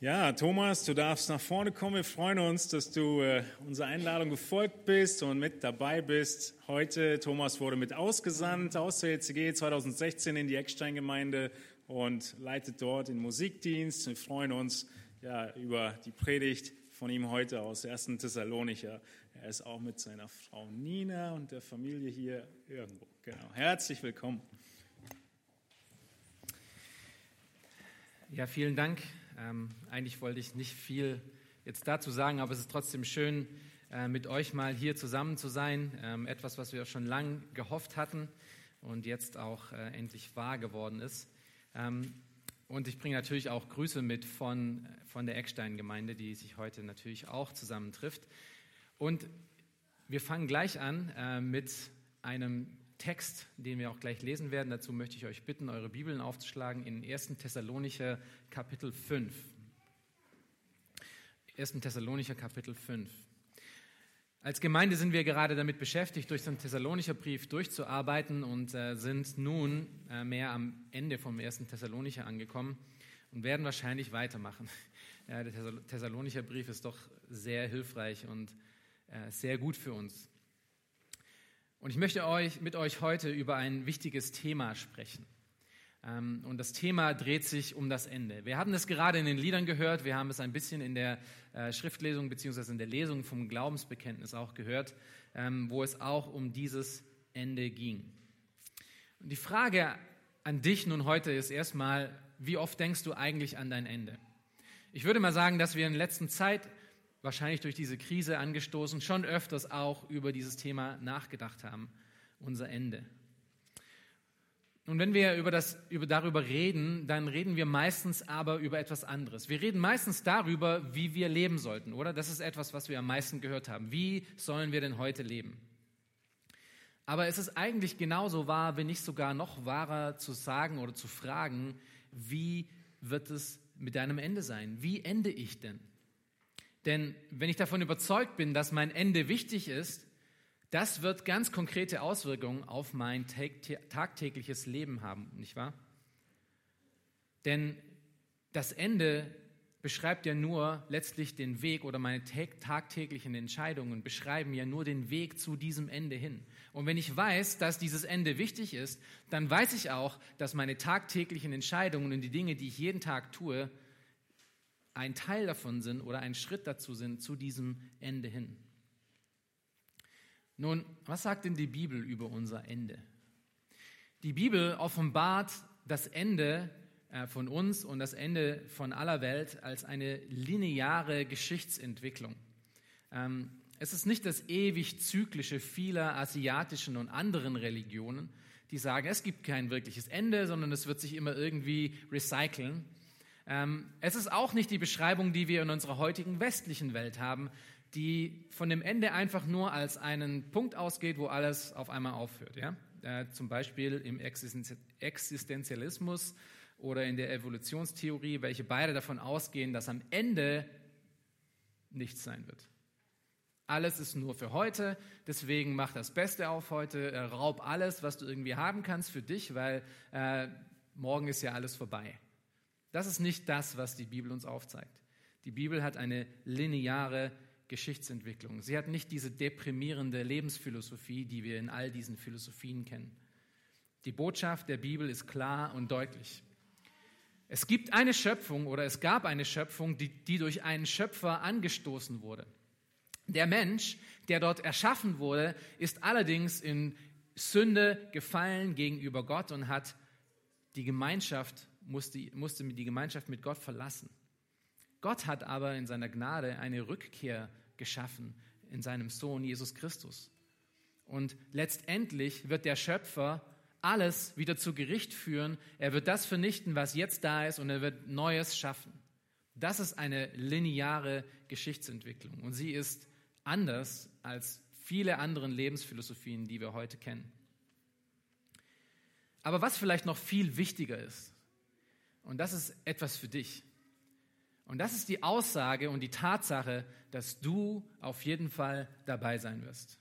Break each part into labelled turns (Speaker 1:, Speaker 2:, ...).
Speaker 1: Ja, Thomas, du darfst nach vorne kommen. Wir freuen uns, dass du äh, unserer Einladung gefolgt bist und mit dabei bist. Heute, Thomas wurde mit ausgesandt aus der ECG 2016 in die Eckstein-Gemeinde und leitet dort den Musikdienst. Wir freuen uns ja, über die Predigt von ihm heute aus 1. Thessalonicher. Er ist auch mit seiner Frau Nina und der Familie hier irgendwo. Genau. Herzlich willkommen.
Speaker 2: Ja, vielen Dank. Ähm, eigentlich wollte ich nicht viel jetzt dazu sagen, aber es ist trotzdem schön, äh, mit euch mal hier zusammen zu sein. Ähm, etwas, was wir schon lange gehofft hatten und jetzt auch äh, endlich wahr geworden ist. Ähm, und ich bringe natürlich auch Grüße mit von, von der Eckstein-Gemeinde, die sich heute natürlich auch zusammentrifft. Und wir fangen gleich an äh, mit einem Text, den wir auch gleich lesen werden. Dazu möchte ich euch bitten, eure Bibeln aufzuschlagen in 1. Thessalonicher Kapitel 5. 1. Thessalonicher Kapitel 5. Als Gemeinde sind wir gerade damit beschäftigt, durch den Thessalonicher Brief durchzuarbeiten und äh, sind nun äh, mehr am Ende vom 1. Thessalonicher angekommen und werden wahrscheinlich weitermachen. Ja, der Thessalonicher Brief ist doch sehr hilfreich und äh, sehr gut für uns. Und ich möchte euch, mit euch heute über ein wichtiges Thema sprechen. Ähm, und das Thema dreht sich um das Ende. Wir haben es gerade in den Liedern gehört, wir haben es ein bisschen in der äh, Schriftlesung beziehungsweise in der Lesung vom Glaubensbekenntnis auch gehört, ähm, wo es auch um dieses Ende ging. Und die Frage an dich nun heute ist erstmal, wie oft denkst du eigentlich an dein Ende? Ich würde mal sagen, dass wir in letzter Zeit wahrscheinlich durch diese Krise angestoßen, schon öfters auch über dieses Thema nachgedacht haben, unser Ende. Und wenn wir über das, über, darüber reden, dann reden wir meistens aber über etwas anderes. Wir reden meistens darüber, wie wir leben sollten, oder? Das ist etwas, was wir am meisten gehört haben. Wie sollen wir denn heute leben? Aber es ist eigentlich genauso wahr, wenn nicht sogar noch wahrer zu sagen oder zu fragen, wie wird es mit deinem Ende sein? Wie ende ich denn? Denn wenn ich davon überzeugt bin, dass mein Ende wichtig ist, das wird ganz konkrete Auswirkungen auf mein tagtägliches Leben haben, nicht wahr? Denn das Ende beschreibt ja nur letztlich den Weg oder meine tagtäglichen Entscheidungen beschreiben ja nur den Weg zu diesem Ende hin. Und wenn ich weiß, dass dieses Ende wichtig ist, dann weiß ich auch, dass meine tagtäglichen Entscheidungen und die Dinge, die ich jeden Tag tue, ein Teil davon sind oder ein Schritt dazu sind, zu diesem Ende hin. Nun, was sagt denn die Bibel über unser Ende? Die Bibel offenbart das Ende äh, von uns und das Ende von aller Welt als eine lineare Geschichtsentwicklung. Ähm, es ist nicht das ewig zyklische vieler asiatischen und anderen Religionen, die sagen, es gibt kein wirkliches Ende, sondern es wird sich immer irgendwie recyceln. Ähm, es ist auch nicht die Beschreibung, die wir in unserer heutigen westlichen Welt haben, die von dem Ende einfach nur als einen Punkt ausgeht, wo alles auf einmal aufhört. Ja? Äh, zum Beispiel im Existenzialismus oder in der Evolutionstheorie, welche beide davon ausgehen, dass am Ende nichts sein wird. Alles ist nur für heute, deswegen mach das Beste auf heute, äh, raub alles, was du irgendwie haben kannst für dich, weil äh, morgen ist ja alles vorbei. Das ist nicht das, was die Bibel uns aufzeigt. Die Bibel hat eine lineare Geschichtsentwicklung. Sie hat nicht diese deprimierende Lebensphilosophie, die wir in all diesen Philosophien kennen. Die Botschaft der Bibel ist klar und deutlich. Es gibt eine Schöpfung oder es gab eine Schöpfung, die, die durch einen Schöpfer angestoßen wurde. Der Mensch, der dort erschaffen wurde, ist allerdings in Sünde gefallen gegenüber Gott und hat die Gemeinschaft musste, musste die Gemeinschaft mit Gott verlassen. Gott hat aber in seiner Gnade eine Rückkehr geschaffen in seinem Sohn Jesus Christus. Und letztendlich wird der Schöpfer alles wieder zu Gericht führen. Er wird das vernichten, was jetzt da ist, und er wird Neues schaffen. Das ist eine lineare Geschichtsentwicklung. Und sie ist anders als viele andere Lebensphilosophien, die wir heute kennen. Aber was vielleicht noch viel wichtiger ist, und das ist etwas für dich. Und das ist die Aussage und die Tatsache, dass du auf jeden Fall dabei sein wirst.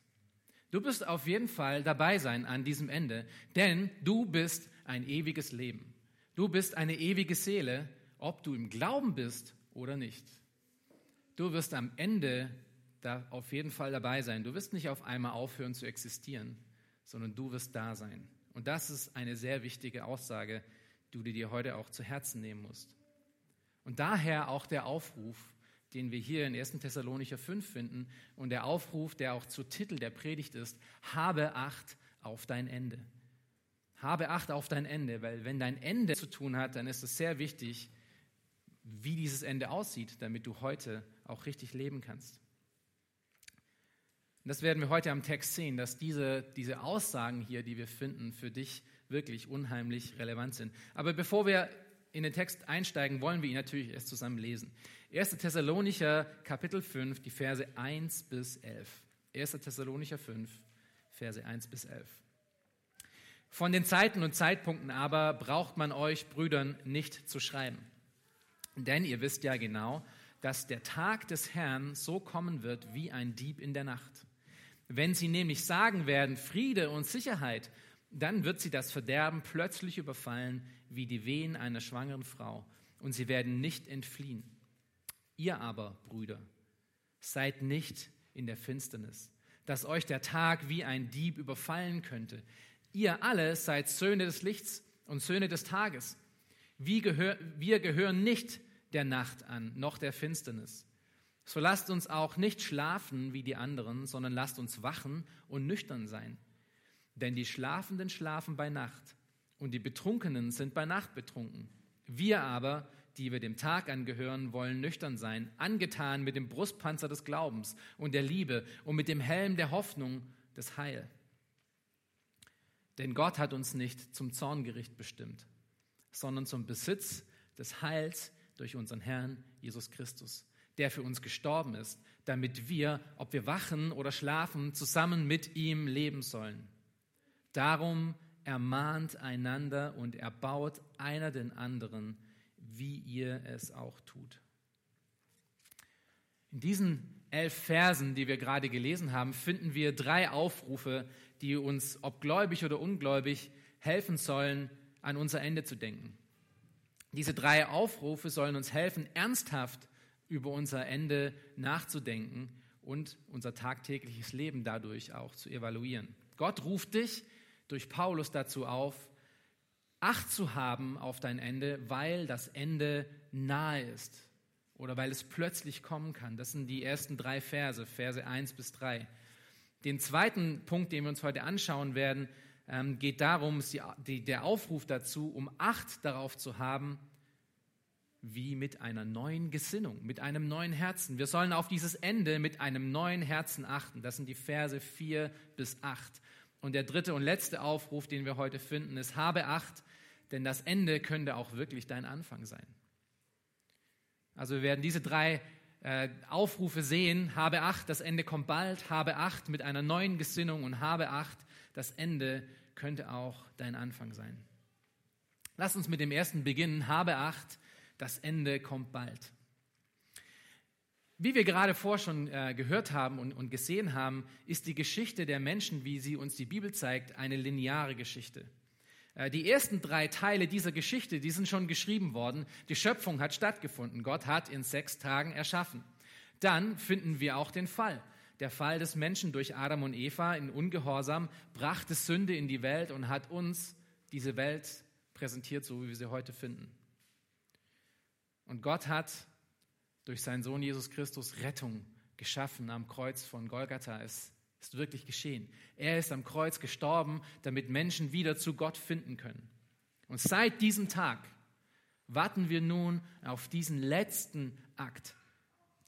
Speaker 2: Du wirst auf jeden Fall dabei sein an diesem Ende, denn du bist ein ewiges Leben. Du bist eine ewige Seele, ob du im Glauben bist oder nicht. Du wirst am Ende da auf jeden Fall dabei sein. Du wirst nicht auf einmal aufhören zu existieren, sondern du wirst da sein. Und das ist eine sehr wichtige Aussage, die du dir heute auch zu Herzen nehmen musst. Und daher auch der Aufruf, den wir hier in 1. Thessalonicher 5 finden und der Aufruf, der auch zu Titel der Predigt ist, habe Acht auf dein Ende. Habe Acht auf dein Ende, weil wenn dein Ende zu tun hat, dann ist es sehr wichtig, wie dieses Ende aussieht, damit du heute auch richtig leben kannst. Und das werden wir heute am Text sehen, dass diese, diese Aussagen hier, die wir finden, für dich wirklich unheimlich relevant sind. Aber bevor wir in den Text einsteigen, wollen wir ihn natürlich erst zusammen lesen. 1. Thessalonicher Kapitel 5, die Verse 1 bis 11. 1. Thessalonicher 5, Verse 1 bis 11. Von den Zeiten und Zeitpunkten aber braucht man euch Brüdern nicht zu schreiben. Denn ihr wisst ja genau, dass der Tag des Herrn so kommen wird wie ein Dieb in der Nacht. Wenn sie nämlich sagen werden, Friede und Sicherheit, dann wird sie das Verderben plötzlich überfallen, wie die Wehen einer schwangeren Frau, und sie werden nicht entfliehen. Ihr aber, Brüder, seid nicht in der Finsternis, dass euch der Tag wie ein Dieb überfallen könnte. Ihr alle seid Söhne des Lichts und Söhne des Tages. Wir, gehör, wir gehören nicht der Nacht an, noch der Finsternis. So lasst uns auch nicht schlafen wie die anderen, sondern lasst uns wachen und nüchtern sein. Denn die Schlafenden schlafen bei Nacht und die Betrunkenen sind bei Nacht betrunken. Wir aber, die wir dem Tag angehören, wollen nüchtern sein, angetan mit dem Brustpanzer des Glaubens und der Liebe und mit dem Helm der Hoffnung des Heil. Denn Gott hat uns nicht zum Zorngericht bestimmt, sondern zum Besitz des Heils durch unseren Herrn Jesus Christus, der für uns gestorben ist, damit wir, ob wir wachen oder schlafen, zusammen mit ihm leben sollen. Darum ermahnt einander und erbaut einer den anderen, wie ihr es auch tut. In diesen elf Versen, die wir gerade gelesen haben, finden wir drei Aufrufe, die uns, ob gläubig oder ungläubig, helfen sollen, an unser Ende zu denken. Diese drei Aufrufe sollen uns helfen, ernsthaft über unser Ende nachzudenken und unser tagtägliches Leben dadurch auch zu evaluieren. Gott ruft dich durch Paulus dazu auf, Acht zu haben auf dein Ende, weil das Ende nahe ist oder weil es plötzlich kommen kann. Das sind die ersten drei Verse, Verse 1 bis 3. Den zweiten Punkt, den wir uns heute anschauen werden, ähm, geht darum, die, die, der Aufruf dazu, um Acht darauf zu haben, wie mit einer neuen Gesinnung, mit einem neuen Herzen. Wir sollen auf dieses Ende mit einem neuen Herzen achten. Das sind die Verse 4 bis 8. Und der dritte und letzte Aufruf, den wir heute finden, ist, habe Acht, denn das Ende könnte auch wirklich dein Anfang sein. Also wir werden diese drei äh, Aufrufe sehen. Habe Acht, das Ende kommt bald. Habe Acht mit einer neuen Gesinnung und habe Acht, das Ende könnte auch dein Anfang sein. Lass uns mit dem ersten beginnen. Habe Acht, das Ende kommt bald. Wie wir gerade vor schon äh, gehört haben und, und gesehen haben, ist die Geschichte der Menschen, wie sie uns die Bibel zeigt, eine lineare Geschichte. Äh, die ersten drei Teile dieser Geschichte, die sind schon geschrieben worden. Die Schöpfung hat stattgefunden. Gott hat in sechs Tagen erschaffen. Dann finden wir auch den Fall. Der Fall des Menschen durch Adam und Eva in Ungehorsam brachte Sünde in die Welt und hat uns diese Welt präsentiert, so wie wir sie heute finden. Und Gott hat durch seinen Sohn Jesus Christus Rettung geschaffen am Kreuz von Golgatha. Es ist wirklich geschehen. Er ist am Kreuz gestorben, damit Menschen wieder zu Gott finden können. Und seit diesem Tag warten wir nun auf diesen letzten Akt,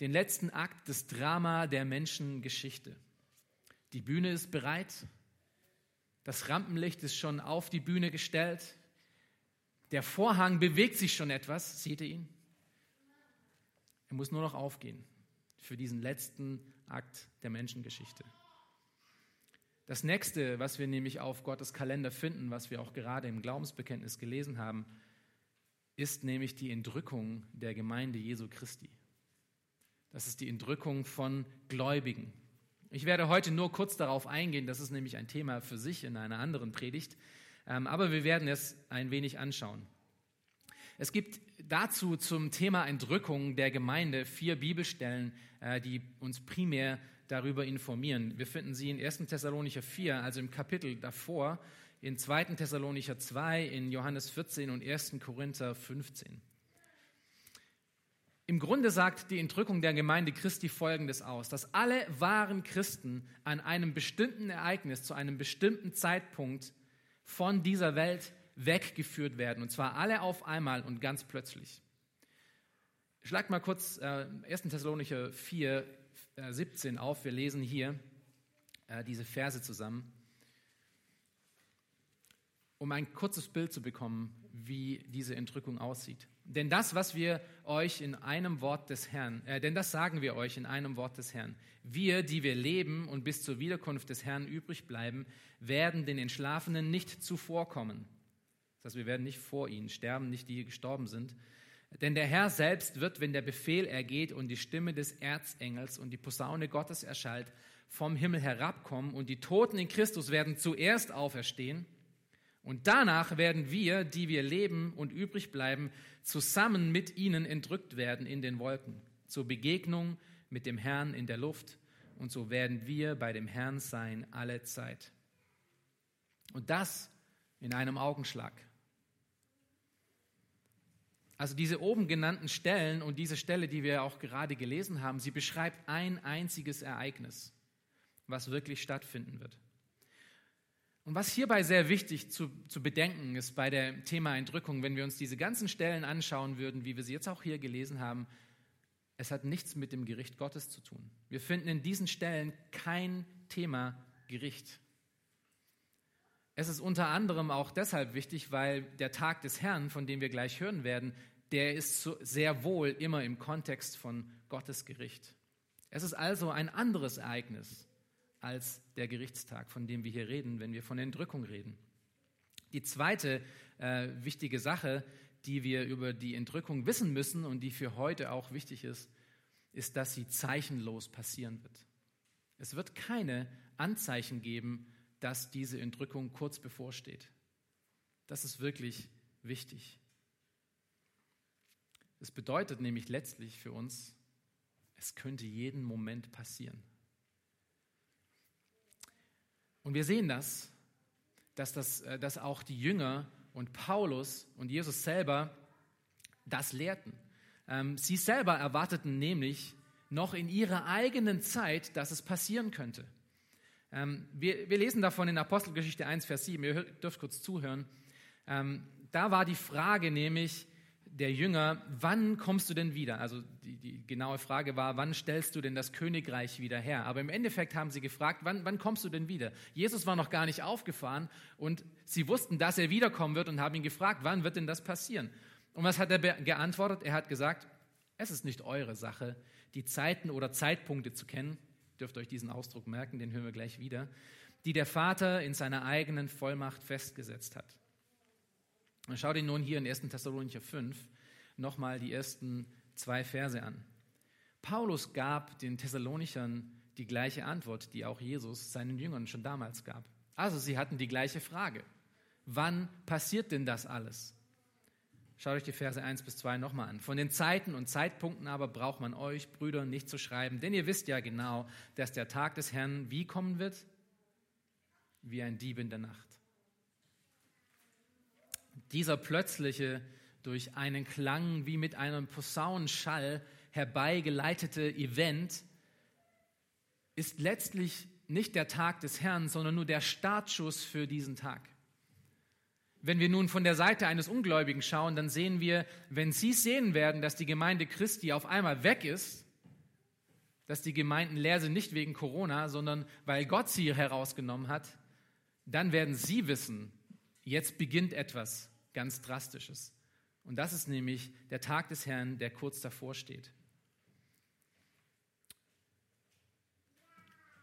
Speaker 2: den letzten Akt des Drama der Menschengeschichte. Die Bühne ist bereit, das Rampenlicht ist schon auf die Bühne gestellt, der Vorhang bewegt sich schon etwas, seht ihr ihn? Er muss nur noch aufgehen für diesen letzten Akt der Menschengeschichte. Das nächste, was wir nämlich auf Gottes Kalender finden, was wir auch gerade im Glaubensbekenntnis gelesen haben, ist nämlich die Entrückung der Gemeinde Jesu Christi. Das ist die Entrückung von Gläubigen. Ich werde heute nur kurz darauf eingehen, das ist nämlich ein Thema für sich in einer anderen Predigt, ähm, aber wir werden es ein wenig anschauen. Es gibt dazu zum Thema Entrückung der Gemeinde vier Bibelstellen, äh, die uns primär darüber informieren. Wir finden sie in 1. Thessalonicher 4, also im Kapitel davor, in 2. Thessalonicher 2, in Johannes 14 und 1. Korinther 15. Im Grunde sagt die Entrückung der Gemeinde Christi Folgendes aus, dass alle wahren Christen an einem bestimmten Ereignis, zu einem bestimmten Zeitpunkt von dieser Welt weggeführt werden. Und zwar alle auf einmal und ganz plötzlich. Schlag mal kurz äh, 1. Thessalonicher 4, äh, 17 auf. Wir lesen hier äh, diese Verse zusammen, um ein kurzes Bild zu bekommen, wie diese Entrückung aussieht. Denn das, was wir euch in einem Wort des Herrn, äh, denn das sagen wir euch in einem Wort des Herrn. Wir, die wir leben und bis zur Wiederkunft des Herrn übrig bleiben, werden den Entschlafenen nicht zuvorkommen. Das wir werden nicht vor ihnen sterben, nicht die gestorben sind. Denn der Herr selbst wird, wenn der Befehl ergeht und die Stimme des Erzengels und die Posaune Gottes erschallt, vom Himmel herabkommen und die Toten in Christus werden zuerst auferstehen. Und danach werden wir, die wir leben und übrig bleiben, zusammen mit ihnen entrückt werden in den Wolken, zur Begegnung mit dem Herrn in der Luft. Und so werden wir bei dem Herrn sein alle Zeit. Und das in einem Augenschlag. Also diese oben genannten Stellen und diese Stelle, die wir auch gerade gelesen haben, sie beschreibt ein einziges Ereignis, was wirklich stattfinden wird. Und was hierbei sehr wichtig zu, zu bedenken ist bei dem Thema Entrückung, wenn wir uns diese ganzen Stellen anschauen würden, wie wir sie jetzt auch hier gelesen haben, es hat nichts mit dem Gericht Gottes zu tun. Wir finden in diesen Stellen kein Thema Gericht. Es ist unter anderem auch deshalb wichtig, weil der Tag des Herrn, von dem wir gleich hören werden, der ist sehr wohl immer im Kontext von Gottes Gericht. Es ist also ein anderes Ereignis als der Gerichtstag, von dem wir hier reden, wenn wir von Entrückung reden. Die zweite äh, wichtige Sache, die wir über die Entrückung wissen müssen und die für heute auch wichtig ist, ist, dass sie zeichenlos passieren wird. Es wird keine Anzeichen geben, dass diese Entrückung kurz bevorsteht. Das ist wirklich wichtig. Es bedeutet nämlich letztlich für uns, es könnte jeden Moment passieren. Und wir sehen das, dass, das, äh, dass auch die Jünger und Paulus und Jesus selber das lehrten. Ähm, sie selber erwarteten nämlich noch in ihrer eigenen Zeit, dass es passieren könnte. Ähm, wir, wir lesen davon in Apostelgeschichte 1, Vers 7. Ihr dürft kurz zuhören. Ähm, da war die Frage nämlich, der Jünger, wann kommst du denn wieder? Also die, die, genaue Frage war, wann stellst du denn das Königreich wieder her? Aber im Endeffekt haben sie gefragt, wann, wann kommst du denn wieder? Jesus war noch gar nicht aufgefahren und sie wussten, dass er wiederkommen wird und haben ihn gefragt, wann wird denn das passieren? Und was hat er geantwortet? Er hat gesagt, es ist nicht eure Sache, die Zeiten oder Zeitpunkte zu kennen. Dürft euch diesen Ausdruck merken, den hören wir gleich wieder, die der Vater in seiner eigenen Vollmacht festgesetzt hat. Und schau dir nun hier in 1. Thessalonicher 5 nochmal die ersten zwei Verse an. Paulus gab den Thessalonichern die gleiche Antwort, die auch Jesus seinen Jüngern schon damals gab. Also sie hatten die gleiche Frage. Wann passiert denn das alles? Schaut euch die Verse 1 bis 2 nochmal an. Von den Zeiten und Zeitpunkten aber braucht man euch, Brüder, nicht zu schreiben, denn ihr wisst ja genau, dass der Tag des Herrn wie kommen wird? Wie ein Dieb in der Nacht. Dieser plötzliche, durch einen Klang wie mit einem Posaunenschall herbeigeleitete Event ist letztlich nicht der Tag des Herrn, sondern nur der Startschuss für diesen Tag. Wenn wir nun von der Seite eines Ungläubigen schauen, dann sehen wir, wenn Sie sehen werden, dass die Gemeinde Christi auf einmal weg ist, dass die Gemeinden leer sind, nicht wegen Corona, sondern weil Gott sie herausgenommen hat, dann werden Sie wissen, jetzt beginnt etwas ganz Drastisches. Und das ist nämlich der Tag des Herrn, der kurz davor steht.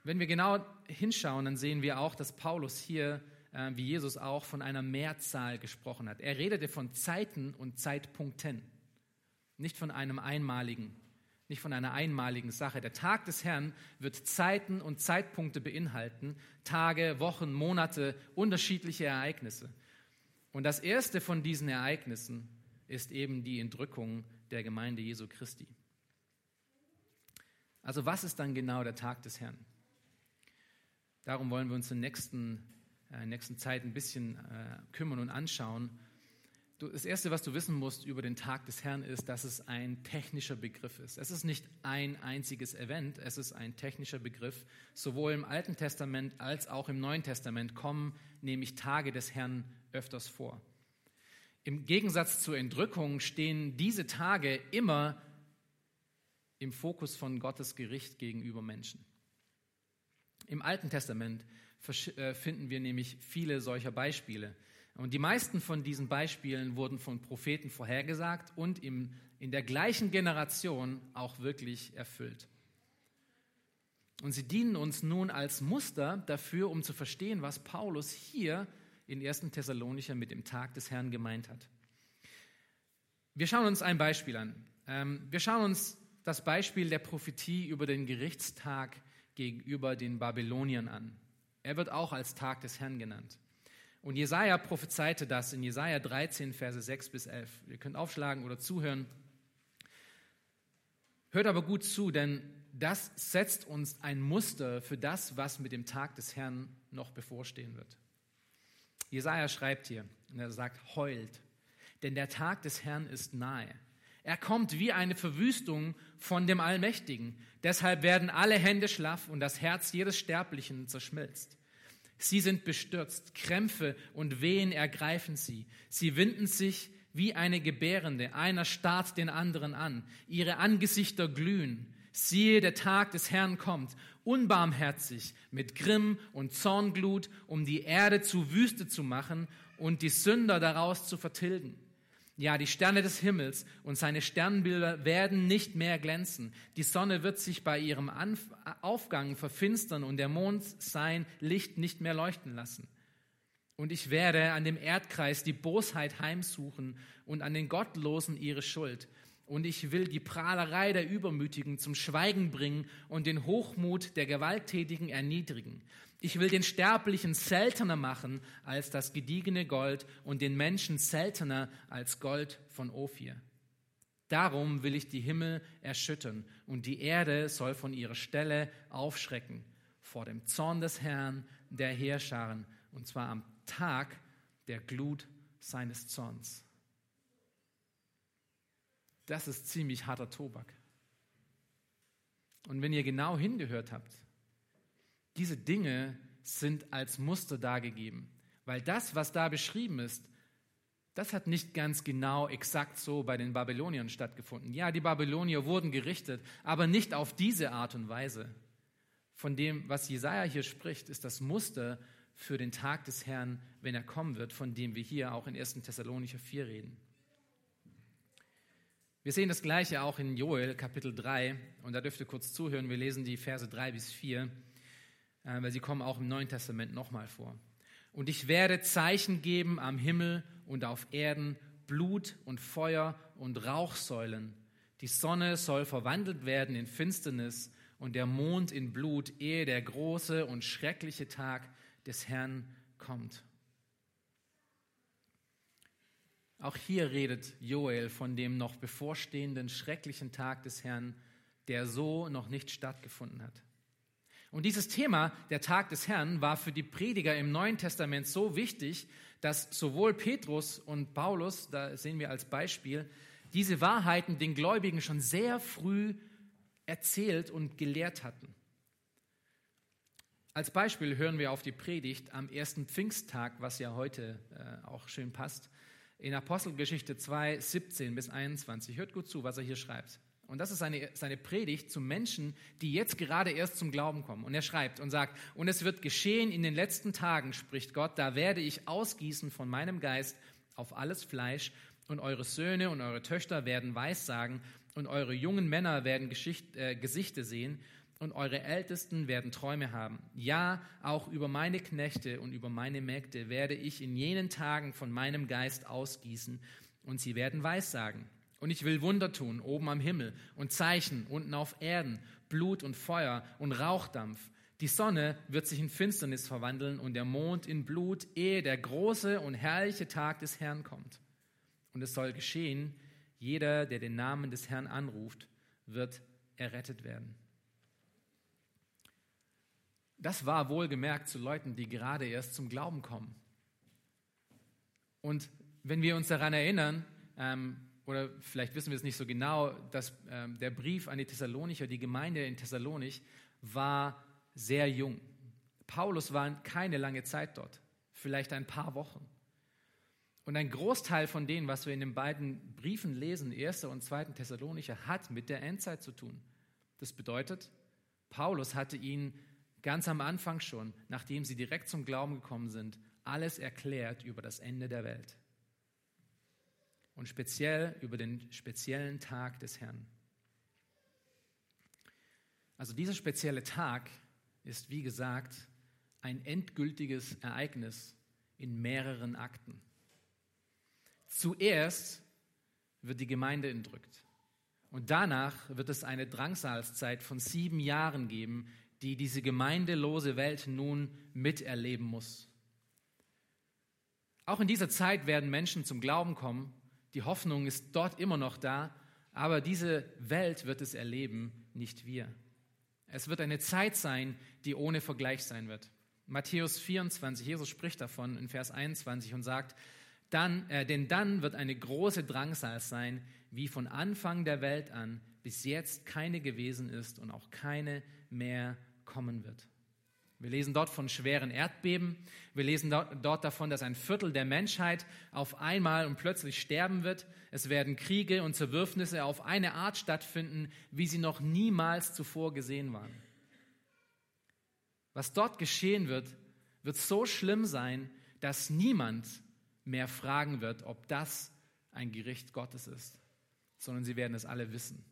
Speaker 2: Wenn wir genau hinschauen, dann sehen wir auch, dass Paulus hier, äh, wie Jesus auch, von einer Mehrzahl gesprochen hat. Er redete von Zeiten und Zeitpunkten, nicht von einem einmaligen, nicht von einer einmaligen Sache. Der Tag des Herrn wird Zeiten und Zeitpunkte beinhalten, Tage, Wochen, Monate, unterschiedliche Ereignisse. Und das erste von diesen Ereignissen ist eben die Entrückung der Gemeinde Jesu Christi. Also was ist dann genau der Tag des Herrn? Darum wollen wir uns in der nächsten, äh, nächsten Zeit ein bisschen äh, kümmern und anschauen. Das Erste, was du wissen musst über den Tag des Herrn, ist, dass es ein technischer Begriff ist. Es ist nicht ein einziges Event, es ist ein technischer Begriff. Sowohl im Alten Testament als auch im Neuen Testament kommen nämlich Tage des Herrn öfters vor. Im Gegensatz zur Entrückung stehen diese Tage immer im Fokus von Gottes Gericht gegenüber Menschen. Im Alten Testament äh, finden wir nämlich viele solcher Beispiele. Und die meisten von diesen Beispielen wurden von Propheten vorhergesagt und im, in der gleichen Generation auch wirklich erfüllt. Und sie dienen uns nun als Muster dafür, um zu verstehen, was Paulus hier in 1. Thessalonicher mit dem Tag des Herrn gemeint hat. Wir schauen uns ein Beispiel an. Ähm, wir schauen uns das Beispiel der Prophetie über den Gerichtstag gegenüber den Babyloniern an. Er wird auch als Tag des Herrn genannt. Und Jesaja prophezeite das in Jesaja 13, Verse 6 bis 11. Ihr könnt aufschlagen oder zuhören. Hört aber gut zu, denn das setzt uns ein Muster für das, was mit dem Tag des Herrn noch bevorstehen wird. Jesaja schreibt hier, und er sagt, heult, denn der Tag des Herrn ist nahe. Er kommt wie eine Verwüstung von dem Allmächtigen. Deshalb werden alle Hände schlaff und das Herz jedes Sterblichen zerschmilzt. Sie sind bestürzt, Krämpfe und Wehen ergreifen sie. Sie winden sich wie eine Gebärende, einer starrt den anderen an. Ihre Angesichter glühen. Siehe, der Tag des Herrn kommt, unbarmherzig, mit Grimm und Zornglut, um die Erde zu Wüste zu machen und die Sünder daraus zu vertilgen. Ja, die Sterne des Himmels und seine Sternbilder werden nicht mehr glänzen. Die Sonne wird sich bei ihrem Anf Aufgang verfinstern und der Mond sein Licht nicht mehr leuchten lassen. Und ich werde an dem Erdkreis die Bosheit heimsuchen und an den Gottlosen ihre Schuld. Und ich will die Prahlerei der Übermütigen zum Schweigen bringen und den Hochmut der Gewalttätigen erniedrigen. Ich will den Sterblichen seltener machen als das gediegene Gold und den Menschen seltener als Gold von Ophir. Darum will ich die Himmel erschüttern und die Erde soll von ihrer Stelle aufschrecken vor dem Zorn des Herrn der Heerscharen und zwar am Tag der Glut seines Zorns. Das ist ziemlich harter Tobak. Und wenn ihr genau hingehört habt, diese Dinge sind als Muster dargegeben, weil das, was da beschrieben ist, das hat nicht ganz genau exakt so bei den Babyloniern stattgefunden. Ja, die Babylonier wurden gerichtet, aber nicht auf diese Art und Weise. Von dem, was Jesaja hier spricht, ist das Muster für den Tag des Herrn, wenn er kommen wird, von dem wir hier auch in 1. Thessalonicher 4 reden. Wir sehen das Gleiche auch in Joel Kapitel 3 und da dürft ihr kurz zuhören. Wir lesen die Verse 3 bis 4. Äh, weil sie kommen auch im Neuen Testament nochmal vor. Und ich werde Zeichen geben am Himmel und auf Erden, Blut und Feuer und Rauchsäulen. Die Sonne soll verwandelt werden in Finsternis und der Mond in Blut, ehe der große und schreckliche Tag des Herrn kommt. Auch hier redet Joel von dem noch bevorstehenden schrecklichen Tag des Herrn, der so noch nicht stattgefunden hat. Und dieses Thema, der Tag des Herrn, war für die Prediger im Neuen Testament so wichtig, dass sowohl Petrus und Paulus, da sehen wir als Beispiel, diese Wahrheiten den Gläubigen schon sehr früh erzählt und gelehrt hatten. Als Beispiel hören wir auf die Predigt am ersten Pfingsttag, was ja heute äh, auch schön passt, in Apostelgeschichte 2, 17 bis 21. Hört gut zu, was er hier schreibt. Und das ist seine, seine Predigt zu Menschen, die jetzt gerade erst zum Glauben kommen. Und er schreibt und sagt, und es wird geschehen in den letzten Tagen, spricht Gott, da werde ich ausgießen von meinem Geist auf alles Fleisch und eure Söhne und eure Töchter werden Weissagen und eure jungen Männer werden Geschicht, äh, Gesichte sehen und eure Ältesten werden Träume haben. Ja, auch über meine Knechte und über meine Mägde werde ich in jenen Tagen von meinem Geist ausgießen und sie werden Weissagen. Und ich will Wunder tun, oben am Himmel und Zeichen unten auf Erden, Blut und Feuer und Rauchdampf. Die Sonne wird sich in Finsternis verwandeln und der Mond in Blut, ehe der große und herrliche Tag des Herrn kommt. Und es soll geschehen, jeder, der den Namen des Herrn anruft, wird errettet werden. Das war wohlgemerkt zu Leuten, die gerade erst zum Glauben kommen. Und wenn wir uns daran erinnern, ähm, oder vielleicht wissen wir es nicht so genau, dass ähm, der Brief an die Thessalonicher, die Gemeinde in Thessalonich, war sehr jung. Paulus war keine lange Zeit dort, vielleicht ein paar Wochen. Und ein Großteil von dem, was wir in den beiden Briefen lesen, 1. und 2. Thessalonicher, hat mit der Endzeit zu tun. Das bedeutet, Paulus hatte ihnen ganz am Anfang schon, nachdem sie direkt zum Glauben gekommen sind, alles erklärt über das Ende der Welt. Und speziell über den speziellen Tag des Herrn. Also dieser spezielle Tag ist, wie gesagt, ein endgültiges Ereignis in mehreren Akten. Zuerst wird die Gemeinde entrückt. Und danach wird es eine Drangsalszeit von sieben Jahren geben, die diese gemeindelose Welt nun miterleben muss. Auch in dieser Zeit werden Menschen zum Glauben kommen. Die Hoffnung ist dort immer noch da, aber diese Welt wird es erleben, nicht wir. Es wird eine Zeit sein, die ohne Vergleich sein wird. Matthäus 24, Jesus spricht davon in Vers 21 und sagt, dann, äh, denn dann wird eine große Drangsal sein, wie von Anfang der Welt an bis jetzt keine gewesen ist und auch keine mehr kommen wird. Wir lesen dort von schweren Erdbeben. Wir lesen dort davon, dass ein Viertel der Menschheit auf einmal und plötzlich sterben wird. Es werden Kriege und Zerwürfnisse auf eine Art stattfinden, wie sie noch niemals zuvor gesehen waren. Was dort geschehen wird, wird so schlimm sein, dass niemand mehr fragen wird, ob das ein Gericht Gottes ist, sondern sie werden es alle wissen.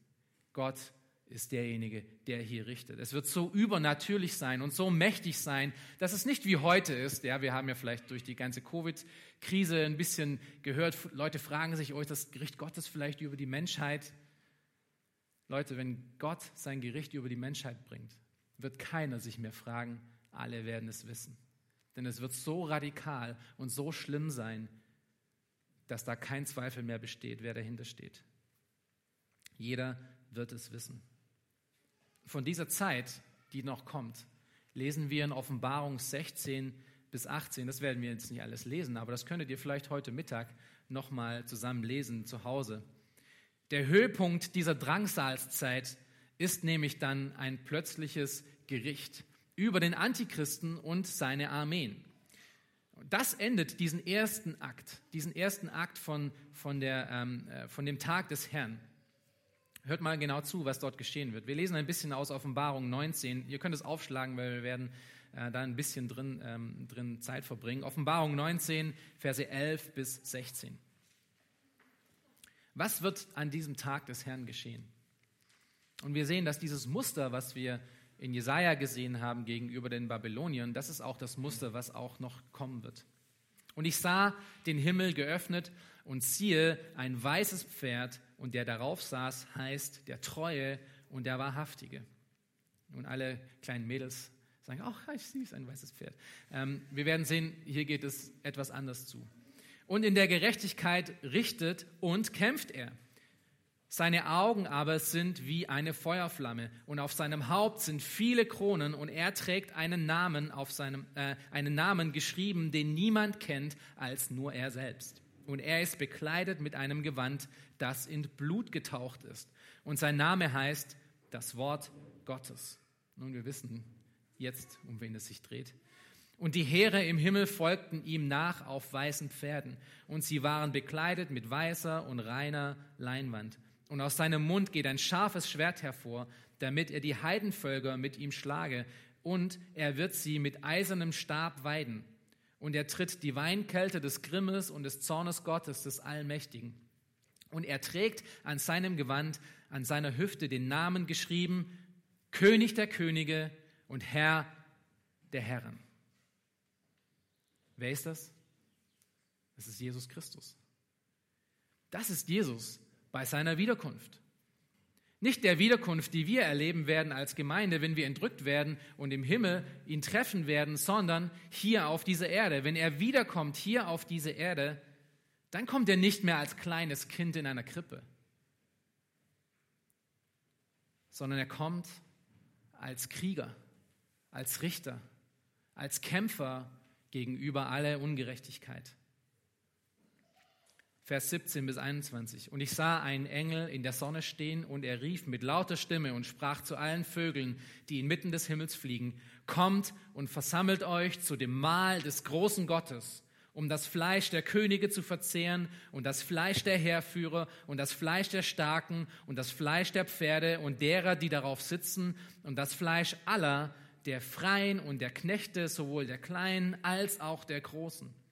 Speaker 2: Gott ist derjenige, der hier richtet. Es wird so übernatürlich sein und so mächtig sein, dass es nicht wie heute ist. Ja, wir haben ja vielleicht durch die ganze Covid-Krise ein bisschen gehört, Leute fragen sich, oh, das Gericht Gottes vielleicht über die Menschheit? Leute, wenn Gott sein Gericht über die Menschheit bringt, wird keiner sich mehr fragen, alle werden es wissen. Denn es wird so radikal und so schlimm sein, dass da kein Zweifel mehr besteht, wer dahinter steht. Jeder wird es wissen. Von dieser Zeit, die noch kommt, lesen wir in Offenbarung 16 bis 18. Das werden wir jetzt nicht alles lesen, aber das könntet ihr vielleicht heute Mittag nochmal zusammen lesen zu Hause. Der Höhepunkt dieser Drangsalszeit ist nämlich dann ein plötzliches Gericht über den Antichristen und seine Armeen. Das endet diesen ersten Akt, diesen ersten Akt von, von, der, ähm, äh, von dem Tag des Herrn. Hört mal genau zu, was dort geschehen wird. Wir lesen ein bisschen aus Offenbarung 19. Ihr könnt es aufschlagen, weil wir werden äh, da ein bisschen drin, ähm, drin Zeit verbringen. Offenbarung 19, Verse 11 bis 16. Was wird an diesem Tag des Herrn geschehen? Und wir sehen, dass dieses Muster, was wir in Jesaja gesehen haben gegenüber den Babyloniern, das ist auch das Muster, was auch noch kommen wird. Und ich sah den Himmel geöffnet und siehe ein weißes Pferd und der darauf saß, heißt der Treue und der Wahrhaftige. Und alle kleinen Mädels sagen, ach, ich süß, ein weißes Pferd. Ähm, wir werden sehen, hier geht es etwas anders zu. Und in der Gerechtigkeit richtet und kämpft er. Seine Augen aber sind wie eine Feuerflamme und auf seinem Haupt sind viele Kronen und er trägt einen Namen auf seinem äh, einen Namen geschrieben, den niemand kennt als nur er selbst. Und er ist bekleidet mit einem Gewand, das in Blut getaucht ist. Und sein Name heißt das Wort Gottes. Nun, wir wissen jetzt, um wen es sich dreht. Und die Heere im Himmel folgten ihm nach auf weißen Pferden. Und sie waren bekleidet mit weißer und reiner Leinwand. Und aus seinem Mund geht ein scharfes Schwert hervor, damit er die Heidenvölker mit ihm schlage. Und er wird sie mit eisernem Stab weiden und er tritt die Weinkälte des Grimmes und des Zornes Gottes, des Allmächtigen. Und er trägt an seinem Gewand, an seiner Hüfte den Namen geschrieben, König der Könige und Herr der Herren. Wer ist das? Das ist Jesus Christus. Das ist Jesus bei seiner Wiederkunft. Nicht der Wiederkunft, die wir erleben werden als Gemeinde, wenn wir entrückt werden und im Himmel ihn treffen werden, sondern hier auf dieser Erde. Wenn er wiederkommt hier auf diese Erde, dann kommt er nicht mehr als kleines Kind in einer Krippe, sondern er kommt als Krieger, als Richter, als Kämpfer gegenüber aller Ungerechtigkeit. Vers 17 bis 21. Und ich sah einen Engel in der Sonne stehen und er rief mit lauter Stimme und sprach zu allen Vögeln, die inmitten des Himmels fliegen, kommt und versammelt euch zu dem Mahl des großen Gottes, um das Fleisch der Könige zu verzehren und das Fleisch der Heerführer und das Fleisch der Starken und das Fleisch der Pferde und derer, die darauf sitzen und das Fleisch aller, der Freien und der Knechte, sowohl der Kleinen als auch der Großen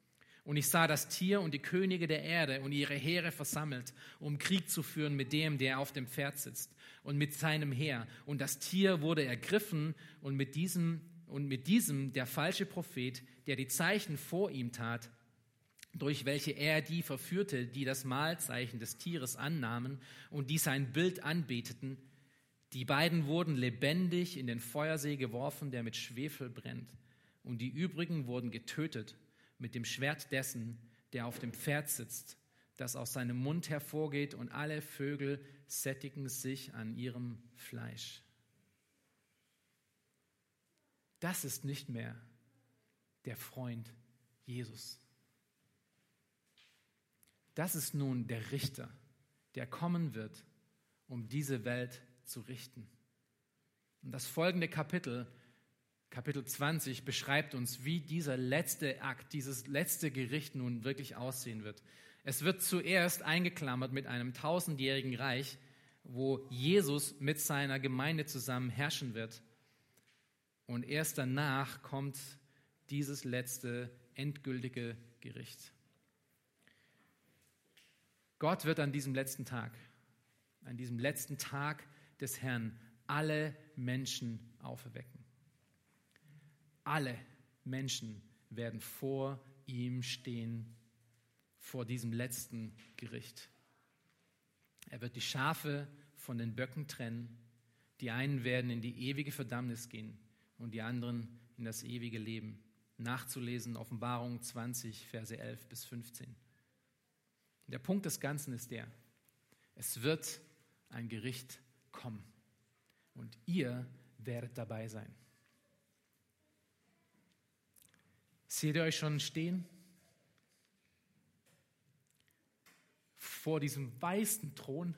Speaker 2: und ich sah das Tier und die Könige der Erde und ihre Heere versammelt, um Krieg zu führen mit dem, der auf dem Pferd sitzt und mit seinem Heer. Und das Tier wurde ergriffen und mit diesem, und mit diesem der falsche Prophet, der die Zeichen vor ihm tat, durch welche er die verführte, die das Mahlzeichen des Tieres annahmen und die sein Bild anbeteten. Die beiden wurden lebendig in den Feuersee geworfen, der mit Schwefel brennt. Und die übrigen wurden getötet mit dem Schwert dessen, der auf dem Pferd sitzt, das aus seinem Mund hervorgeht, und alle Vögel sättigen sich an ihrem Fleisch. Das ist nicht mehr der Freund Jesus. Das ist nun der Richter, der kommen wird, um diese Welt zu richten. Und das folgende Kapitel Kapitel 20 beschreibt uns, wie dieser letzte Akt, dieses letzte Gericht nun wirklich aussehen wird. Es wird zuerst eingeklammert mit einem tausendjährigen Reich, wo Jesus mit seiner Gemeinde zusammen herrschen wird. Und erst danach kommt dieses letzte endgültige Gericht. Gott wird an diesem letzten Tag, an diesem letzten Tag des Herrn, alle Menschen auferwecken alle Menschen werden vor ihm stehen, vor diesem letzten Gericht. Er wird die Schafe von den Böcken trennen. Die einen werden in die ewige Verdammnis gehen und die anderen in das ewige Leben. Nachzulesen, Offenbarung 20, Verse 11 bis 15. Der Punkt des Ganzen ist der, es wird ein Gericht kommen und ihr werdet dabei sein. Seht ihr euch schon stehen? Vor diesem weißen Thron.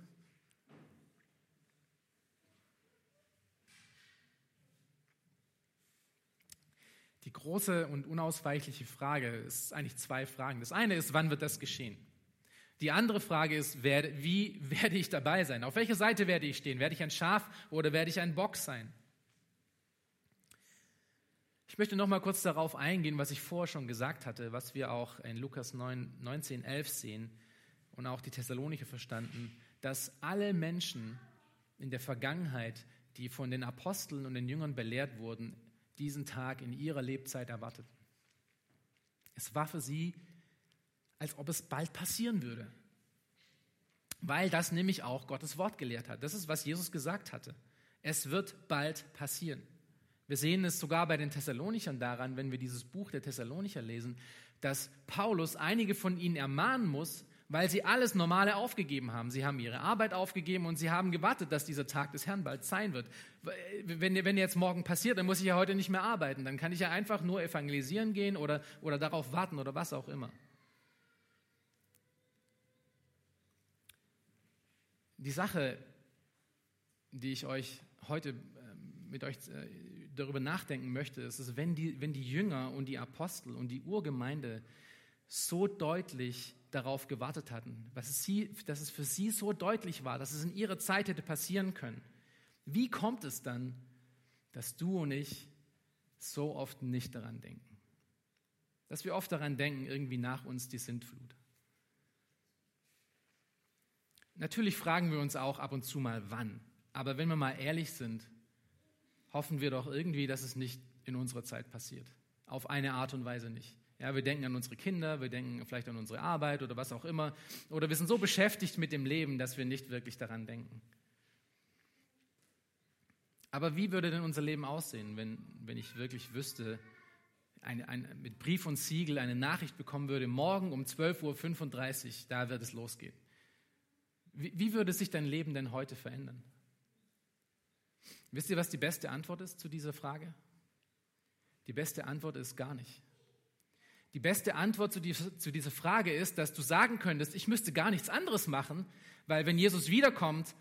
Speaker 2: Die große und unausweichliche Frage ist eigentlich zwei Fragen. Das eine ist, wann wird das geschehen? Die andere Frage ist, wie werde ich dabei sein? Auf welcher Seite werde ich stehen? Werde ich ein Schaf oder werde ich ein Bock sein? Ich möchte noch mal kurz darauf eingehen, was ich vorher schon gesagt hatte, was wir auch in Lukas 9, 19, 11 sehen und auch die Thessalonicher verstanden, dass alle Menschen in der Vergangenheit, die von den Aposteln und den Jüngern belehrt wurden, diesen Tag in ihrer Lebzeit erwarteten. Es war für sie, als ob es bald passieren würde, weil das nämlich auch Gottes Wort gelehrt hat. Das ist, was Jesus gesagt hatte. Es wird bald passieren. Wir sehen es sogar bei den Thessalonichern daran, wenn wir dieses Buch der Thessalonicher lesen, dass Paulus einige von ihnen ermahnen muss, weil sie alles Normale aufgegeben haben. Sie haben ihre Arbeit aufgegeben und sie haben gewartet, dass dieser Tag des Herrn bald sein wird. Wenn, wenn jetzt morgen passiert, dann muss ich ja heute nicht mehr arbeiten. Dann kann ich ja einfach nur evangelisieren gehen oder, oder darauf warten oder was auch immer. Die Sache, die ich euch heute ähm, mit euch äh, darüber nachdenken möchte, ist, dass wenn die, wenn die Jünger und die Apostel und die Urgemeinde so deutlich darauf gewartet hatten, es, sie, dass es für sie so deutlich war, dass es in ihrer Zeit hätte passieren können, wie kommt es dann, dass du und ich so oft nicht daran denken? Dass wir oft daran denken, irgendwie nach uns die Sintflut. Natürlich fragen wir uns auch ab und zu mal, wann. Aber wenn wir mal ehrlich sind, hoffen wir doch irgendwie, dass es nicht in unserer Zeit passiert. Auf eine Art und Weise nicht. Ja, wir denken an unsere Kinder, wir denken vielleicht an unsere Arbeit oder was auch immer. Oder wir sind so beschäftigt mit dem Leben, dass wir nicht wirklich daran denken. Aber wie würde denn unser Leben aussehen, wenn, wenn ich wirklich wüsste, eine, eine, mit Brief und Siegel eine Nachricht bekommen würde, morgen um 12.35 Uhr, da wird es losgehen. Wie, wie würde sich dein Leben denn heute verändern? Wisst ihr, was die beste Antwort ist zu dieser Frage? Die beste Antwort ist gar nicht. Die beste Antwort zu, zu dieser Frage ist, dass du sagen könntest, ich müsste gar nichts anderes machen, weil wenn Jesus wiederkommt,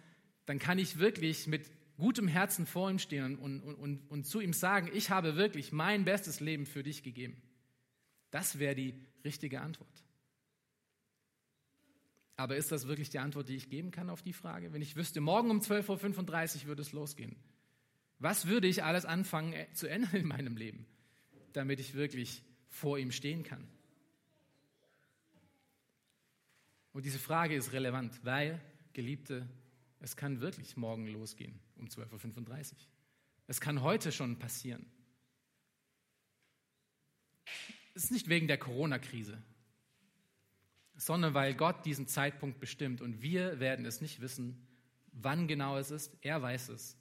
Speaker 2: dann kann ich wirklich mit gutem Herzen vor ihm stehen und, und, und, und zu ihm sagen, ich habe wirklich mein bestes Leben für dich gegeben. Das wäre die richtige Antwort. Aber ist das wirklich die Antwort, die ich geben kann auf die Frage? Wenn ich wüsste, morgen um 12.35 Uhr würde es losgehen. Was würde ich alles anfangen äh, zu ändern in meinem Leben, damit ich wirklich vor ihm stehen kann? Und diese Frage ist relevant, weil, Geliebte, es kann wirklich morgen losgehen um 12.35 Uhr. Es kann heute schon passieren. Es ist nicht wegen der Corona-Krise, sondern weil Gott diesen Zeitpunkt bestimmt und wir werden es nicht wissen, wann genau es ist. Er weiß es.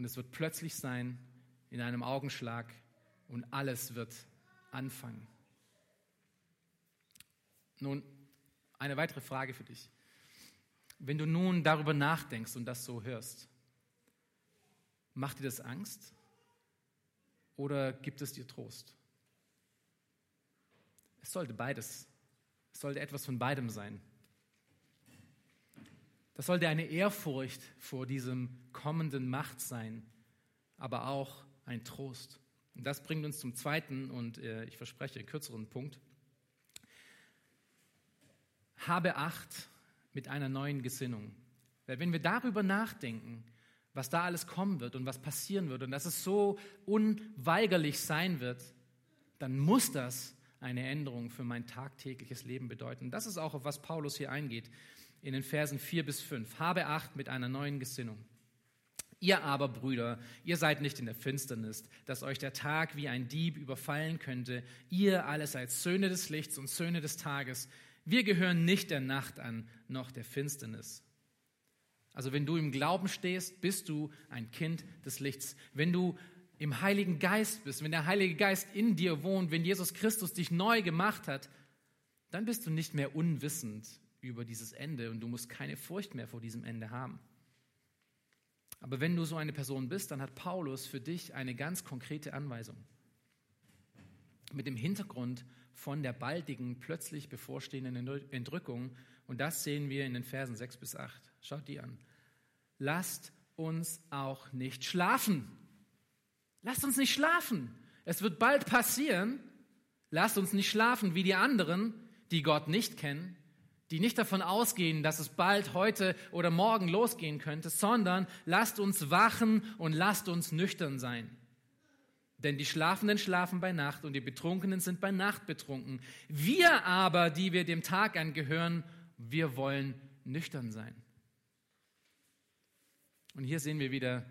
Speaker 2: Und es wird plötzlich sein, in einem Augenschlag und alles wird anfangen. Nun, eine weitere Frage für dich. Wenn du nun darüber nachdenkst und das so hörst, macht dir das Angst oder gibt es dir Trost? Es sollte beides, es sollte etwas von beidem sein. Das sollte eine Ehrfurcht vor diesem kommenden Macht sein, aber auch ein Trost. Und das bringt uns zum zweiten und äh, ich verspreche kürzeren Punkt. Habe Acht mit einer neuen Gesinnung. Weil wenn wir darüber nachdenken, was da alles kommen wird und was passieren wird und dass es so unweigerlich sein wird, dann muss das eine Änderung für mein tagtägliches Leben bedeuten. Das ist auch, auf was Paulus hier eingeht in den Versen 4 bis 5. Habe Acht mit einer neuen Gesinnung. Ihr aber, Brüder, ihr seid nicht in der Finsternis, dass euch der Tag wie ein Dieb überfallen könnte. Ihr alle seid Söhne des Lichts und Söhne des Tages. Wir gehören nicht der Nacht an, noch der Finsternis. Also wenn du im Glauben stehst, bist du ein Kind des Lichts. Wenn du im Heiligen Geist bist, wenn der Heilige Geist in dir wohnt, wenn Jesus Christus dich neu gemacht hat, dann bist du nicht mehr unwissend über dieses Ende und du musst keine Furcht mehr vor diesem Ende haben. Aber wenn du so eine Person bist, dann hat Paulus für dich eine ganz konkrete Anweisung. Mit dem Hintergrund von der baldigen, plötzlich bevorstehenden Entrückung. Und das sehen wir in den Versen 6 bis 8. Schaut die an. Lasst uns auch nicht schlafen. Lasst uns nicht schlafen. Es wird bald passieren. Lasst uns nicht schlafen wie die anderen, die Gott nicht kennen, die nicht davon ausgehen, dass es bald heute oder morgen losgehen könnte, sondern lasst uns wachen und lasst uns nüchtern sein. Denn die Schlafenden schlafen bei Nacht und die Betrunkenen sind bei Nacht betrunken. Wir aber, die wir dem Tag angehören, wir wollen nüchtern sein. Und hier sehen wir wieder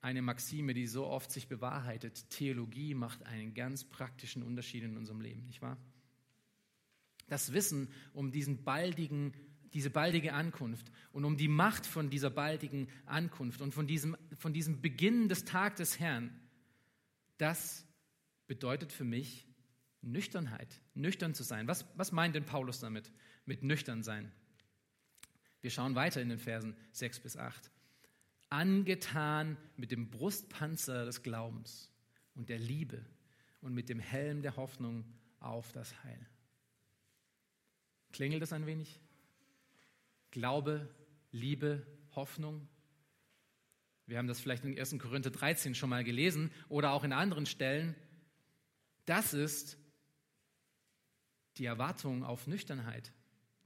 Speaker 2: eine Maxime, die so oft sich bewahrheitet. Theologie macht einen ganz praktischen Unterschied in unserem Leben, nicht wahr? Das Wissen um diesen baldigen, diese baldige Ankunft und um die Macht von dieser baldigen Ankunft und von diesem, von diesem Beginn des Tages des Herrn, das bedeutet für mich Nüchternheit, nüchtern zu sein. Was, was meint denn Paulus damit, mit nüchtern sein? Wir schauen weiter in den Versen 6 bis 8. Angetan mit dem Brustpanzer des Glaubens und der Liebe und mit dem Helm der Hoffnung auf das Heil. Klingelt das ein wenig? Glaube, Liebe, Hoffnung, wir haben das vielleicht in 1. Korinther 13 schon mal gelesen oder auch in anderen Stellen. Das ist die Erwartung auf Nüchternheit.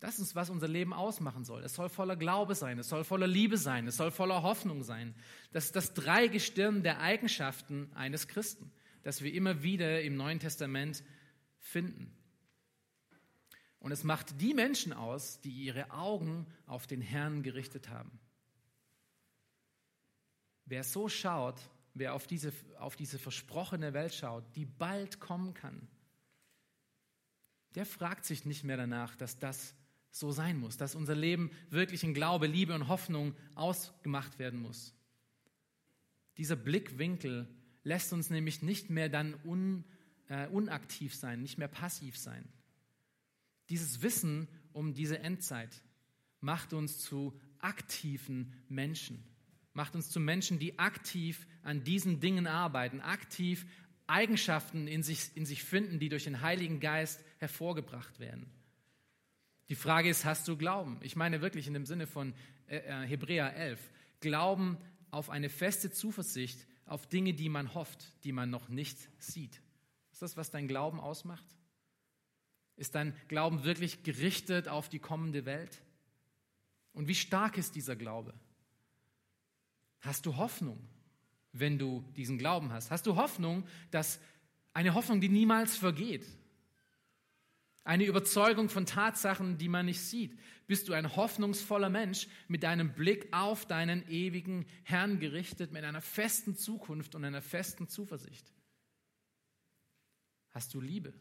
Speaker 2: Das ist, was unser Leben ausmachen soll. Es soll voller Glaube sein, es soll voller Liebe sein, es soll voller Hoffnung sein. Das ist das Dreigestirn der Eigenschaften eines Christen, das wir immer wieder im Neuen Testament finden. Und es macht die Menschen aus, die ihre Augen auf den Herrn gerichtet haben. Wer so schaut, wer auf diese, auf diese versprochene Welt schaut, die bald kommen kann, der fragt sich nicht mehr danach, dass das so sein muss, dass unser Leben wirklich in Glaube, Liebe und Hoffnung ausgemacht werden muss. Dieser Blickwinkel lässt uns nämlich nicht mehr dann un, äh, unaktiv sein, nicht mehr passiv sein. Dieses Wissen um diese Endzeit macht uns zu aktiven Menschen, macht uns zu Menschen, die aktiv an diesen Dingen arbeiten, aktiv Eigenschaften in sich, in sich finden, die durch den Heiligen Geist hervorgebracht werden. Die Frage ist, hast du Glauben? Ich meine wirklich in dem Sinne von äh, äh Hebräer 11. Glauben auf eine feste Zuversicht, auf Dinge, die man hofft, die man noch nicht sieht. Ist das, was dein Glauben ausmacht? Ist dein Glauben wirklich gerichtet auf die kommende Welt? Und wie stark ist dieser Glaube? Hast du Hoffnung, wenn du diesen Glauben hast? Hast du Hoffnung, dass eine Hoffnung, die niemals vergeht? Eine Überzeugung von Tatsachen, die man nicht sieht? Bist du ein hoffnungsvoller Mensch mit deinem Blick auf deinen ewigen Herrn gerichtet, mit einer festen Zukunft und einer festen Zuversicht? Hast du Liebe?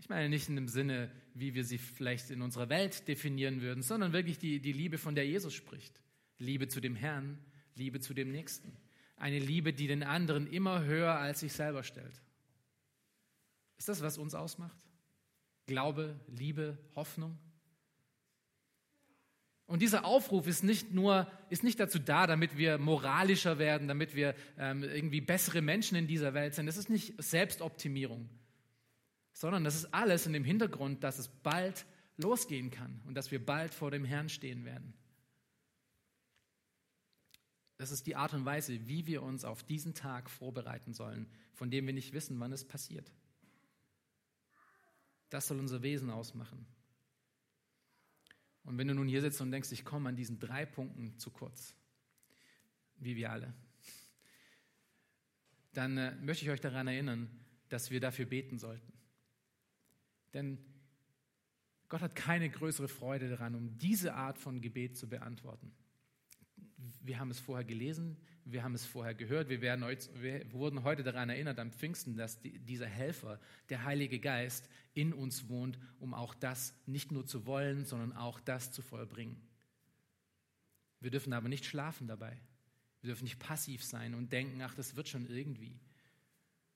Speaker 2: Ich meine nicht in dem Sinne, wie wir sie vielleicht in unserer Welt definieren würden, sondern wirklich die, die Liebe, von der Jesus spricht. Liebe zu dem Herrn, Liebe zu dem Nächsten. Eine Liebe, die den anderen immer höher als sich selber stellt. Ist das, was uns ausmacht? Glaube, Liebe, Hoffnung? Und dieser Aufruf ist nicht nur, ist nicht dazu da, damit wir moralischer werden, damit wir ähm, irgendwie bessere Menschen in dieser Welt sind. Das ist nicht Selbstoptimierung sondern das ist alles in dem Hintergrund, dass es bald losgehen kann und dass wir bald vor dem Herrn stehen werden. Das ist die Art und Weise, wie wir uns auf diesen Tag vorbereiten sollen, von dem wir nicht wissen, wann es passiert. Das soll unser Wesen ausmachen. Und wenn du nun hier sitzt und denkst, ich komme an diesen drei Punkten zu kurz, wie wir alle, dann äh, möchte ich euch daran erinnern, dass wir dafür beten sollten. Denn Gott hat keine größere Freude daran, um diese Art von Gebet zu beantworten. Wir haben es vorher gelesen, wir haben es vorher gehört, wir, werden, wir wurden heute daran erinnert am Pfingsten, dass die, dieser Helfer, der Heilige Geist, in uns wohnt, um auch das nicht nur zu wollen, sondern auch das zu vollbringen. Wir dürfen aber nicht schlafen dabei. Wir dürfen nicht passiv sein und denken, ach, das wird schon irgendwie.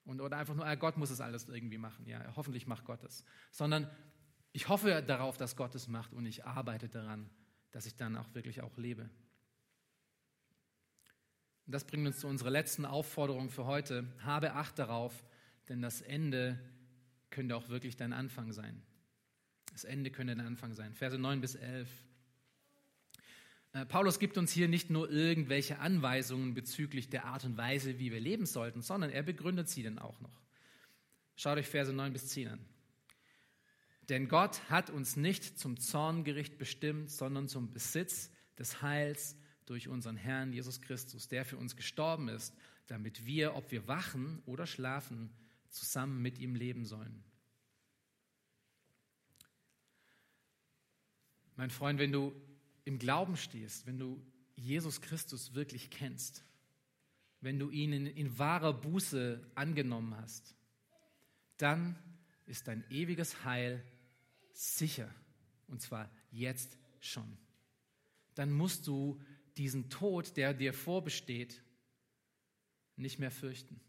Speaker 2: Und, oder einfach nur, ah, Gott muss es alles irgendwie machen. Ja, hoffentlich macht Gott es. Sondern ich hoffe darauf, dass Gott es macht und ich arbeite daran, dass ich dann auch wirklich auch lebe. Und das bringt uns zu unserer letzten Aufforderung für heute. Habe Acht darauf, denn das Ende könnte auch wirklich dein Anfang sein. Das Ende könnte dein Anfang sein. Verse 9 bis 11. Äh, Paulus gibt uns hier nicht nur irgendwelche Anweisungen bezüglich der Art und Weise, wie wir leben sollten, sondern er begründet sie dann auch noch. Schaut euch Verse 9 bis 10 an. Denn Gott hat uns nicht zum Zorngericht bestimmt, sondern zum Besitz des Heils durch unseren Herrn Jesus Christus, der für uns gestorben ist, damit wir, ob wir wachen oder schlafen, zusammen mit ihm leben sollen. Mein Freund, wenn du im Glauben stehst, wenn du Jesus Christus wirklich kennst, wenn du ihn in, in wahrer Buße angenommen hast, dann ist dein ewiges Heil sicher. Und zwar jetzt schon. Dann musst du diesen Tod, der dir vorbesteht, nicht mehr fürchten.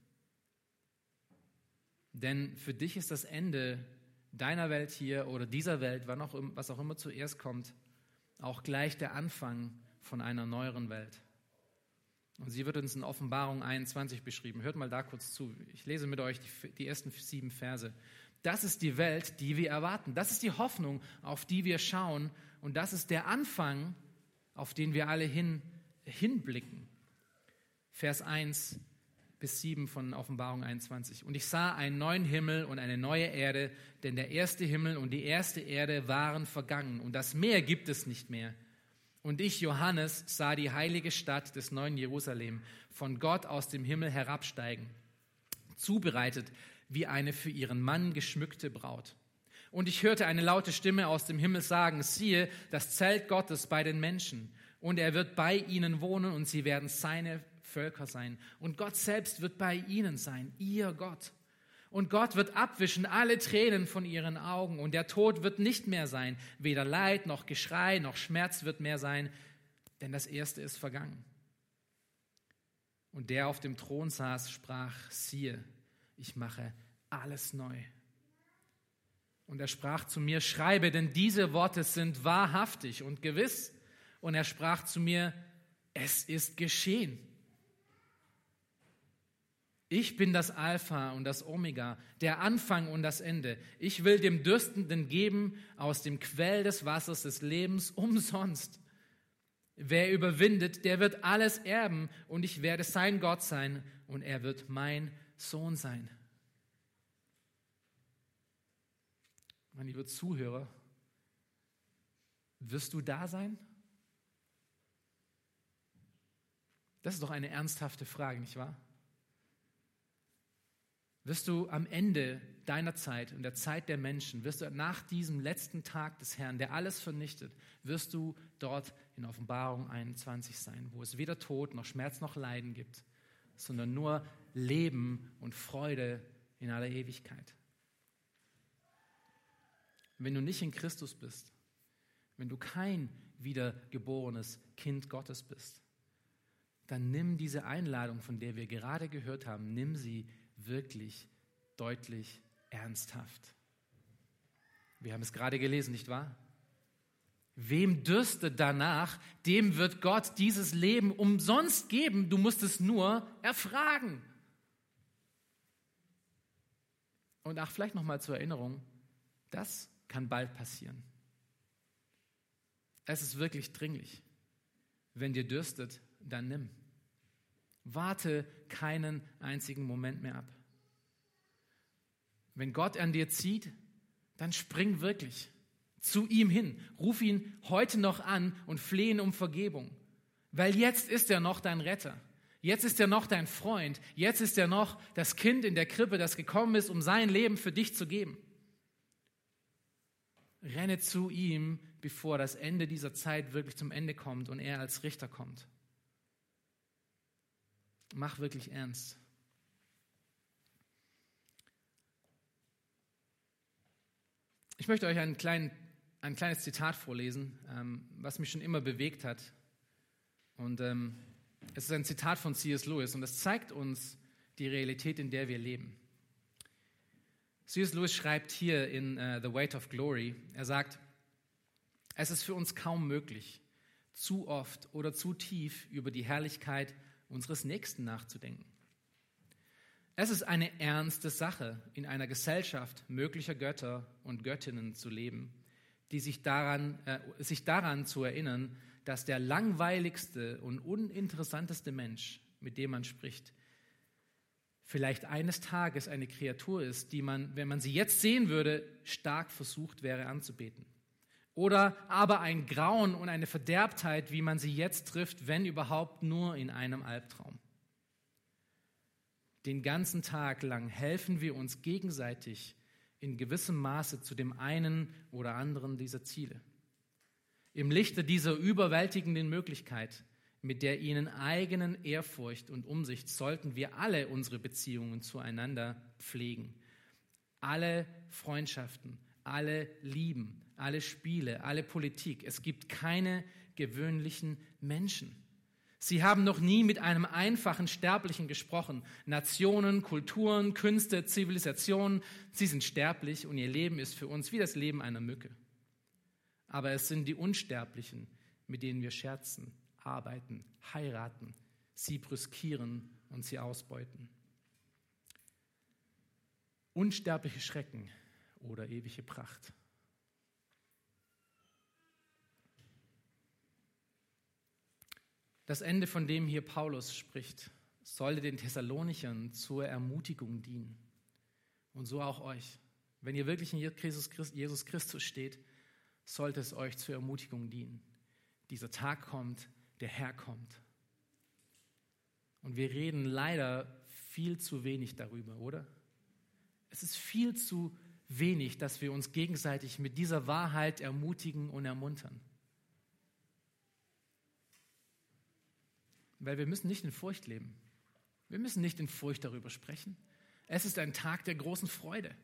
Speaker 2: Denn für dich ist das Ende deiner Welt hier oder dieser Welt, wann auch, was auch immer zuerst kommt, auch gleich der Anfang von einer neueren Welt. Und sie wird uns in Offenbarung 21 beschrieben. Hört mal da kurz zu. Ich lese mit euch die, die, ersten sieben Verse. Das ist die Welt, die wir erwarten. Das ist die Hoffnung, auf die wir schauen. Und das ist der Anfang, auf den wir alle hin, hinblicken. Vers 1 bis 7 von Offenbarung 21. Und ich sah einen neuen Himmel und eine neue Erde, denn der erste Himmel und die erste Erde waren vergangen und das Meer gibt es nicht mehr. Und ich, Johannes, sah die heilige Stadt des neuen Jerusalem von Gott aus dem Himmel herabsteigen, zubereitet wie eine für ihren Mann geschmückte Braut. Und ich hörte eine laute Stimme aus dem Himmel sagen, siehe, das Zelt Gottes bei den Menschen, und er wird bei ihnen wohnen und sie werden seine Völker sein. Und Gott selbst wird bei ihnen sein, ihr Gott. Und Gott wird abwischen alle Tränen von ihren Augen. Und der Tod wird nicht mehr sein. Weder Leid noch Geschrei noch Schmerz wird mehr sein, denn das Erste ist vergangen. Und der auf dem Thron saß, sprach, siehe, ich mache alles neu. Und er sprach zu mir, schreibe, denn diese Worte sind wahrhaftig und gewiss. Und er sprach zu mir, es ist geschehen. Ich bin das Alpha und das Omega, der Anfang und das Ende. Ich will dem Dürstenden geben aus dem Quell des Wassers des Lebens umsonst. Wer überwindet, der wird alles erben und ich werde sein Gott sein und er wird mein Sohn sein. Mein lieber Zuhörer, wirst du da sein? Das ist doch eine ernsthafte Frage, nicht wahr? Wirst du am Ende deiner Zeit und der Zeit der Menschen, wirst du nach diesem letzten Tag des Herrn, der alles vernichtet, wirst du dort in Offenbarung 21 sein, wo es weder Tod noch Schmerz noch Leiden gibt, sondern nur Leben und Freude in aller Ewigkeit. Wenn du nicht in Christus bist, wenn du kein wiedergeborenes Kind Gottes bist, dann nimm diese Einladung, von der wir gerade gehört haben, nimm sie wirklich deutlich ernsthaft. Wir haben es gerade gelesen, nicht wahr? Wem dürstet danach, dem wird Gott dieses Leben umsonst geben. Du musst es nur erfragen. Und ach, vielleicht nochmal zur Erinnerung, das kann bald passieren. Es ist wirklich dringlich. Wenn dir dürstet, dann nimm. Warte keinen einzigen Moment mehr ab. Wenn Gott an dir zieht, dann spring wirklich zu ihm hin. Ruf ihn heute noch an und flehe ihn um Vergebung. Weil jetzt ist er noch dein Retter. Jetzt ist er noch dein Freund. Jetzt ist er noch das Kind in der Krippe, das gekommen ist, um sein Leben für dich zu geben. Renne zu ihm, bevor das Ende dieser Zeit wirklich zum Ende kommt und er als Richter kommt. Mach wirklich ernst. Ich möchte euch einen kleinen, ein kleines Zitat vorlesen, ähm, was mich schon immer bewegt hat. Und ähm, es ist ein Zitat von C.S. Lewis und es zeigt uns die Realität, in der wir leben. C.S. Lewis schreibt hier in uh, The Weight of Glory, er sagt, es ist für uns kaum möglich, zu oft oder zu tief über die Herrlichkeit unseres Nächsten nachzudenken. Es ist eine ernste Sache, in einer Gesellschaft möglicher Götter und Göttinnen zu leben, die sich daran, äh, sich daran zu erinnern, dass der langweiligste und uninteressanteste Mensch, mit dem man spricht, vielleicht eines Tages eine Kreatur ist, die man, wenn man sie jetzt sehen würde, stark versucht wäre anzubeten. Oder aber ein Grauen und eine Verderbtheit, wie man sie jetzt trifft, wenn überhaupt nur in einem Albtraum. Den ganzen Tag lang helfen wir uns gegenseitig in gewissem Maße zu dem einen oder anderen dieser Ziele. Im Lichte dieser überwältigenden Möglichkeit, mit der ihnen eigenen Ehrfurcht und Umsicht, sollten wir alle unsere Beziehungen zueinander pflegen. Alle Freundschaften, alle Lieben, alle Spiele, alle Politik. Es gibt keine gewöhnlichen Menschen. Sie haben noch nie mit einem einfachen Sterblichen gesprochen. Nationen, Kulturen, Künste, Zivilisationen, sie sind sterblich und ihr Leben ist für uns wie das Leben einer Mücke. Aber es sind die Unsterblichen, mit denen wir scherzen, arbeiten, heiraten, sie brüskieren und sie ausbeuten. Unsterbliche Schrecken oder ewige Pracht. Das Ende, von dem hier Paulus spricht, sollte den Thessalonichern zur Ermutigung dienen. Und so auch euch. Wenn ihr wirklich in Jesus Christus steht, sollte es euch zur Ermutigung dienen. Dieser Tag kommt, der Herr kommt. Und wir reden leider viel zu wenig darüber, oder? Es ist viel zu wenig, dass wir uns gegenseitig mit dieser Wahrheit ermutigen und ermuntern. Weil wir müssen nicht in Furcht leben. Wir müssen nicht in Furcht darüber sprechen. Es ist ein Tag der großen Freude.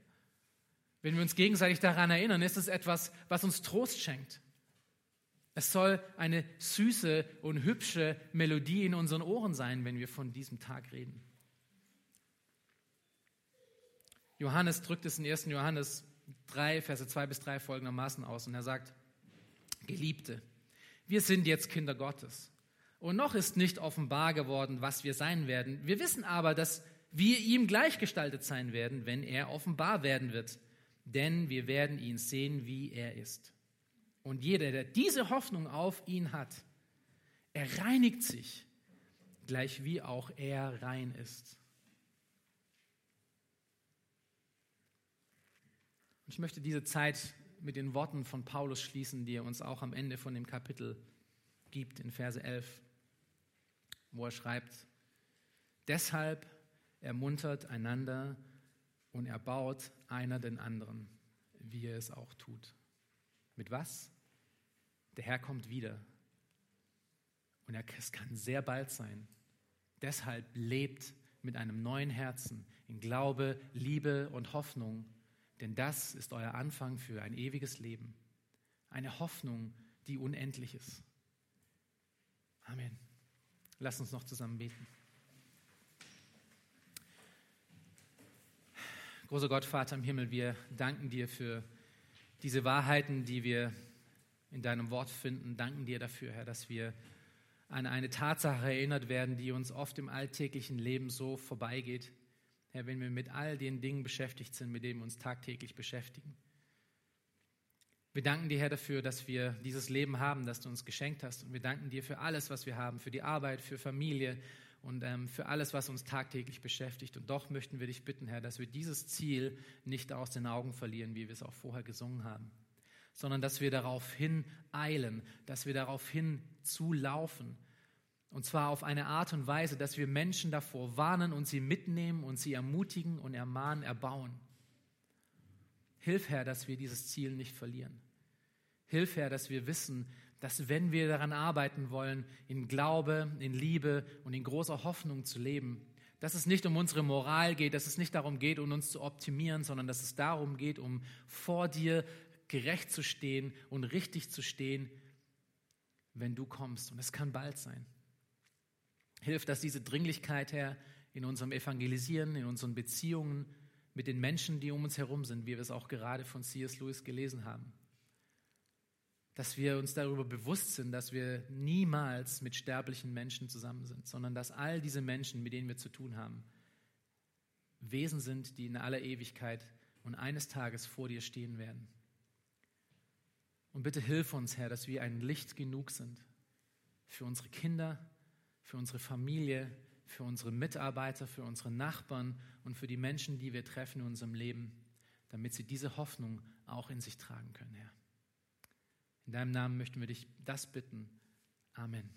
Speaker 2: Wenn wir uns gegenseitig daran erinnern, ist es etwas, was uns Trost schenkt. Es soll eine süße und hübsche Melodie in unseren Ohren sein, wenn wir von diesem Tag reden. Johannes drückt es in 1. Johannes 3, Verse 2 bis 3 folgendermaßen aus. Und er sagt, Geliebte, wir sind jetzt Kinder Gottes. Und noch ist nicht offenbar geworden, was wir sein werden. Wir wissen aber, dass wir ihm gleichgestaltet sein werden, wenn er offenbar werden wird. Denn wir werden ihn sehen, wie er ist. Und jeder, der diese Hoffnung auf ihn hat, er reinigt sich, gleich wie auch er rein ist. Ich möchte diese Zeit mit den Worten von Paulus schließen, die er uns auch am Ende von dem Kapitel gibt, in Verse 11, wo er schreibt, deshalb ermuntert einander und erbaut einer den anderen, wie er es auch tut. Mit was? Der Herr kommt wieder. Und es kann sehr bald sein. Deshalb lebt mit einem neuen Herzen in Glaube, Liebe und Hoffnung denn das ist euer Anfang für ein ewiges Leben. Eine Hoffnung, die unendlich ist. Amen. Lass uns noch zusammen beten. Großer Gott, Vater im Himmel, wir danken dir für diese Wahrheiten, die wir in deinem Wort finden. Danken dir dafür, Herr, dass wir an eine Tatsache erinnert werden, die uns oft im alltäglichen Leben so vorbeigeht. Herr, wenn wir mit all den Dingen beschäftigt sind, mit denen wir uns tagtäglich beschäftigen. Wir danken dir, Herr, dafür, dass wir dieses Leben haben, das du uns geschenkt hast. Und wir danken dir für alles, was wir haben, für die Arbeit, für Familie und ähm, für alles, was uns tagtäglich beschäftigt. Und doch möchten wir dich bitten, Herr, dass wir dieses Ziel nicht aus den Augen verlieren, wie wir es auch vorher gesungen haben, sondern dass wir darauf hin eilen, dass wir darauf hin zulaufen und zwar auf eine Art und Weise, dass wir Menschen davor warnen und sie mitnehmen und sie ermutigen und ermahnen, erbauen. Hilf, Herr, dass wir dieses Ziel nicht verlieren. Hilf, Herr, dass wir wissen, dass wenn wir daran arbeiten wollen, in Glaube, in Liebe und in großer Hoffnung zu leben, dass es nicht um unsere Moral geht, dass es nicht darum geht, um uns zu optimieren, sondern dass es darum geht, um vor dir gerecht zu stehen und richtig zu stehen, wenn du kommst. Und es kann bald sein. Hilf, dass diese Dringlichkeit, Herr, in unserem Evangelisieren, in unseren Beziehungen mit den Menschen, die um uns herum sind, wie wir es auch gerade von C.S. Lewis gelesen haben. Dass wir uns darüber bewusst sind, dass wir niemals mit sterblichen Menschen zusammen sind, sondern dass all diese Menschen, mit denen wir zu tun haben, Wesen sind, die in aller Ewigkeit und eines Tages vor dir stehen werden. Und bitte hilf uns, Herr, dass wir ein Licht genug sind für unsere Kinder, für unsere Familie, für unsere Mitarbeiter, für unsere Nachbarn und für die Menschen, die wir treffen in unserem Leben, damit sie diese Hoffnung auch in sich tragen können, Herr. In deinem Namen möchten wir dich das bitten. Amen.